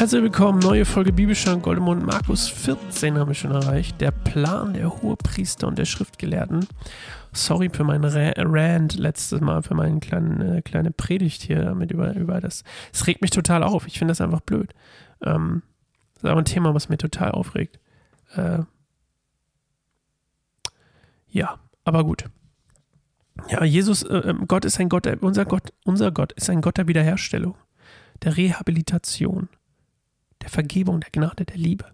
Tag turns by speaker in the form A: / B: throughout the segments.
A: Herzlich willkommen, neue Folge Bibelschrank Goldemund. Markus 14 haben wir schon erreicht. Der Plan der Hohepriester und der Schriftgelehrten. Sorry für meinen Rand letztes Mal, für meine kleine, äh, kleine Predigt hier damit über, über das. Es regt mich total auf. Ich finde das einfach blöd. Ähm, das ist aber ein Thema, was mir total aufregt. Äh, ja, aber gut. Ja, Jesus, äh, ähm, Gott ist ein Gott, unser Gott, unser Gott ist ein Gott der Wiederherstellung, der Rehabilitation, der Vergebung, der Gnade, der Liebe.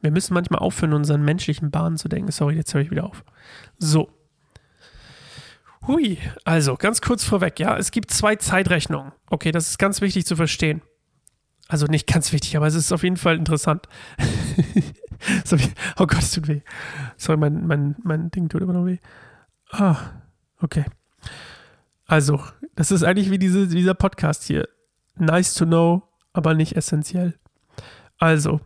A: Wir müssen manchmal aufhören, unseren menschlichen Bahnen zu denken. Sorry, jetzt höre ich wieder auf. So. Hui, also ganz kurz vorweg, ja, es gibt zwei Zeitrechnungen. Okay, das ist ganz wichtig zu verstehen. Also nicht ganz wichtig, aber es ist auf jeden Fall interessant. oh Gott, es tut weh. Sorry, mein, mein, mein Ding tut immer noch weh. Ah, okay. Also, das ist eigentlich wie diese, dieser Podcast hier. Nice to know, aber nicht essentiell. Also,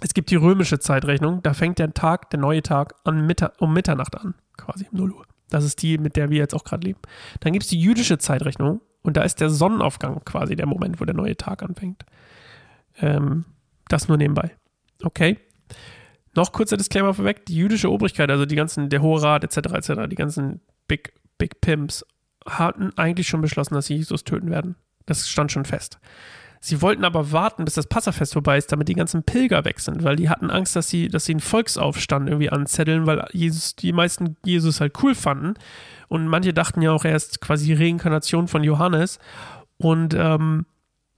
A: es gibt die römische Zeitrechnung, da fängt der Tag, der neue Tag, an Mittag, um Mitternacht an, quasi um 0 Uhr. Das ist die, mit der wir jetzt auch gerade leben. Dann gibt es die jüdische Zeitrechnung und da ist der Sonnenaufgang quasi der Moment, wo der neue Tag anfängt. Ähm, das nur nebenbei. Okay. Noch kurzer Disclaimer vorweg: Die jüdische Obrigkeit, also die ganzen, der Hohe Rat etc., etc., die ganzen Big, Big Pimps, hatten eigentlich schon beschlossen, dass sie Jesus töten werden. Das stand schon fest. Sie wollten aber warten, bis das Passafest vorbei ist, damit die ganzen Pilger weg sind, weil die hatten Angst, dass sie, dass sie einen Volksaufstand irgendwie anzetteln, weil Jesus, die meisten Jesus halt cool fanden. Und manche dachten ja auch, er ist quasi Reinkarnation von Johannes. Und ähm,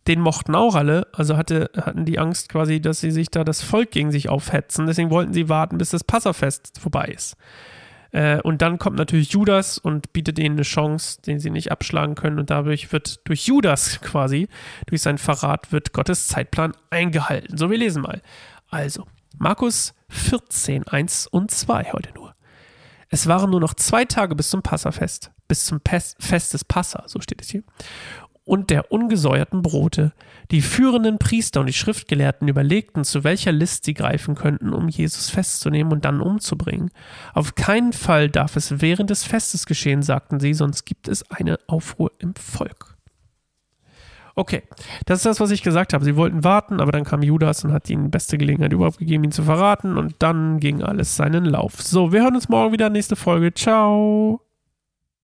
A: den mochten auch alle, also hatte, hatten die Angst quasi, dass sie sich da das Volk gegen sich aufhetzen. Deswegen wollten sie warten, bis das Passafest vorbei ist. Äh, und dann kommt natürlich Judas und bietet ihnen eine Chance, den sie nicht abschlagen können. Und dadurch wird durch Judas quasi, durch seinen Verrat, wird Gottes Zeitplan eingehalten. So, wir lesen mal. Also, Markus 14, 1 und 2 heute nur. Es waren nur noch zwei Tage bis zum Passafest, bis zum Fest des Passa, so steht es hier und der ungesäuerten Brote. Die führenden Priester und die Schriftgelehrten überlegten, zu welcher List sie greifen könnten, um Jesus festzunehmen und dann umzubringen. Auf keinen Fall darf es während des Festes geschehen, sagten sie, sonst gibt es eine Aufruhr im Volk. Okay, das ist das, was ich gesagt habe. Sie wollten warten, aber dann kam Judas und hat ihnen die beste Gelegenheit überhaupt gegeben, ihn zu verraten und dann ging alles seinen Lauf. So, wir hören uns morgen wieder, nächste Folge. Ciao.